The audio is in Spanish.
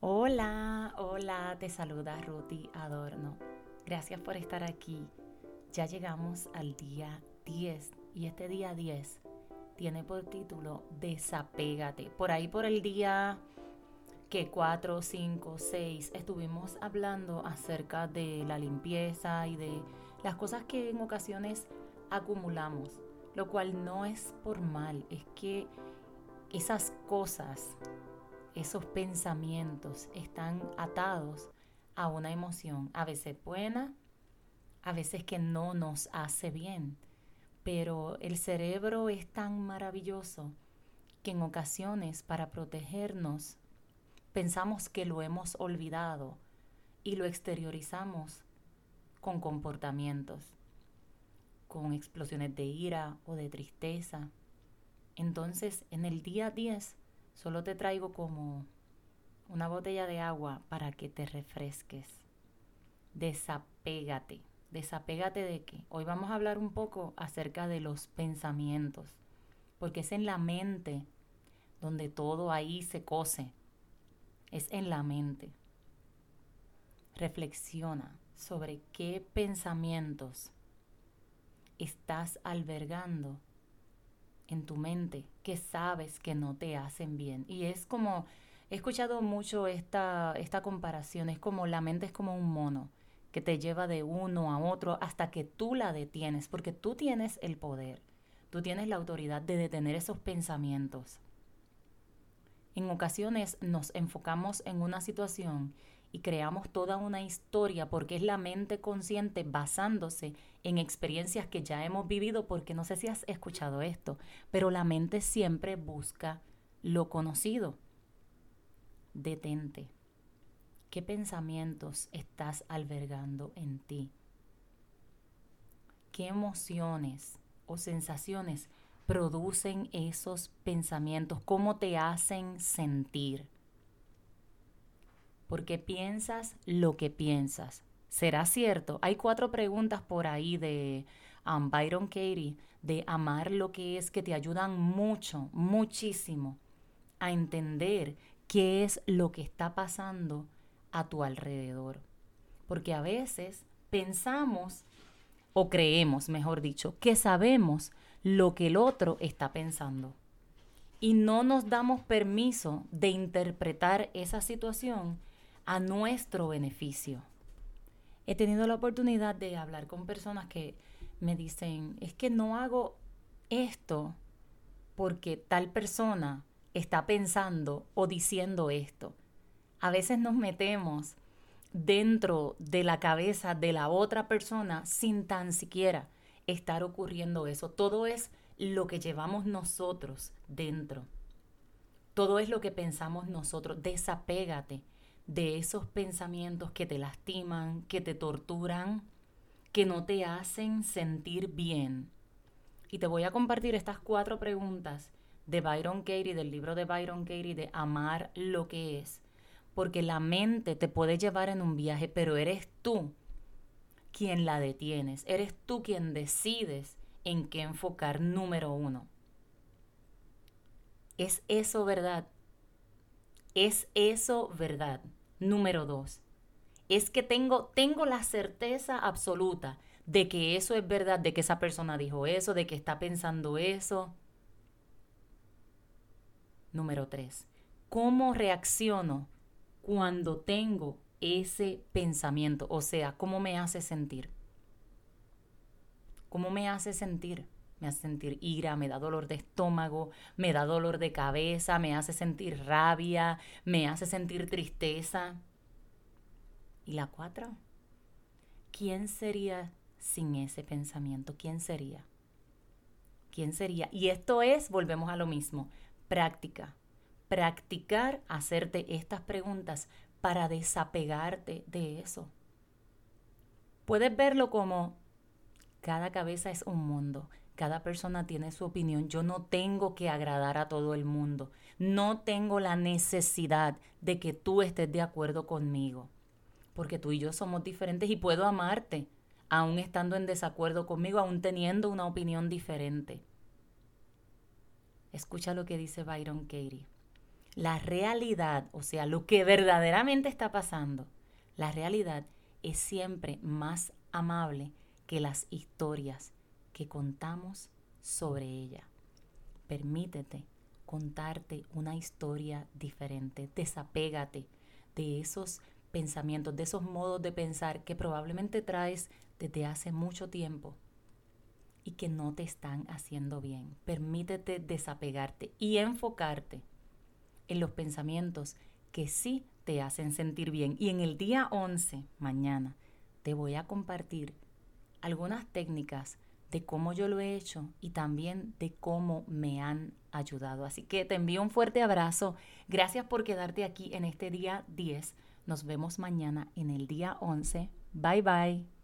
Hola, hola, te saluda Ruti Adorno. Gracias por estar aquí. Ya llegamos al día 10 y este día 10 tiene por título Desapégate. Por ahí por el día que 4, 5, 6 estuvimos hablando acerca de la limpieza y de las cosas que en ocasiones acumulamos, lo cual no es por mal, es que esas cosas esos pensamientos están atados a una emoción, a veces buena, a veces que no nos hace bien. Pero el cerebro es tan maravilloso que en ocasiones para protegernos pensamos que lo hemos olvidado y lo exteriorizamos con comportamientos, con explosiones de ira o de tristeza. Entonces, en el día 10 Solo te traigo como una botella de agua para que te refresques. Desapégate. Desapégate de qué. Hoy vamos a hablar un poco acerca de los pensamientos, porque es en la mente donde todo ahí se cose. Es en la mente. Reflexiona sobre qué pensamientos estás albergando en tu mente que sabes que no te hacen bien. Y es como, he escuchado mucho esta, esta comparación, es como la mente es como un mono que te lleva de uno a otro hasta que tú la detienes, porque tú tienes el poder, tú tienes la autoridad de detener esos pensamientos. En ocasiones nos enfocamos en una situación y creamos toda una historia porque es la mente consciente basándose en experiencias que ya hemos vivido porque no sé si has escuchado esto, pero la mente siempre busca lo conocido. Detente. ¿Qué pensamientos estás albergando en ti? ¿Qué emociones o sensaciones producen esos pensamientos? ¿Cómo te hacen sentir? Porque piensas lo que piensas. ¿Será cierto? Hay cuatro preguntas por ahí de um, Byron Katie de amar lo que es que te ayudan mucho, muchísimo a entender qué es lo que está pasando a tu alrededor. Porque a veces pensamos o creemos, mejor dicho, que sabemos lo que el otro está pensando. Y no nos damos permiso de interpretar esa situación a nuestro beneficio. He tenido la oportunidad de hablar con personas que me dicen, es que no hago esto porque tal persona está pensando o diciendo esto. A veces nos metemos dentro de la cabeza de la otra persona sin tan siquiera estar ocurriendo eso. Todo es lo que llevamos nosotros dentro. Todo es lo que pensamos nosotros. Desapégate de esos pensamientos que te lastiman, que te torturan, que no te hacen sentir bien. Y te voy a compartir estas cuatro preguntas de Byron Katie, del libro de Byron Katie, de amar lo que es. Porque la mente te puede llevar en un viaje, pero eres tú quien la detienes. Eres tú quien decides en qué enfocar número uno. ¿Es eso verdad? ¿Es eso verdad? Número dos, es que tengo, tengo la certeza absoluta de que eso es verdad, de que esa persona dijo eso, de que está pensando eso. Número tres, ¿cómo reacciono cuando tengo ese pensamiento? O sea, ¿cómo me hace sentir? ¿Cómo me hace sentir? Me hace sentir ira, me da dolor de estómago, me da dolor de cabeza, me hace sentir rabia, me hace sentir tristeza. ¿Y la cuatro? ¿Quién sería sin ese pensamiento? ¿Quién sería? ¿Quién sería? Y esto es, volvemos a lo mismo, práctica. Practicar hacerte estas preguntas para desapegarte de eso. Puedes verlo como cada cabeza es un mundo cada persona tiene su opinión. Yo no tengo que agradar a todo el mundo. No tengo la necesidad de que tú estés de acuerdo conmigo. Porque tú y yo somos diferentes y puedo amarte, aún estando en desacuerdo conmigo, aún teniendo una opinión diferente. Escucha lo que dice Byron Katie. la realidad, o sea, lo que verdaderamente está pasando, la realidad es siempre más amable que las historias que contamos sobre ella. Permítete contarte una historia diferente. Desapégate de esos pensamientos, de esos modos de pensar que probablemente traes desde hace mucho tiempo y que no te están haciendo bien. Permítete desapegarte y enfocarte en los pensamientos que sí te hacen sentir bien. Y en el día 11, mañana, te voy a compartir algunas técnicas de cómo yo lo he hecho y también de cómo me han ayudado. Así que te envío un fuerte abrazo. Gracias por quedarte aquí en este día 10. Nos vemos mañana en el día 11. Bye bye.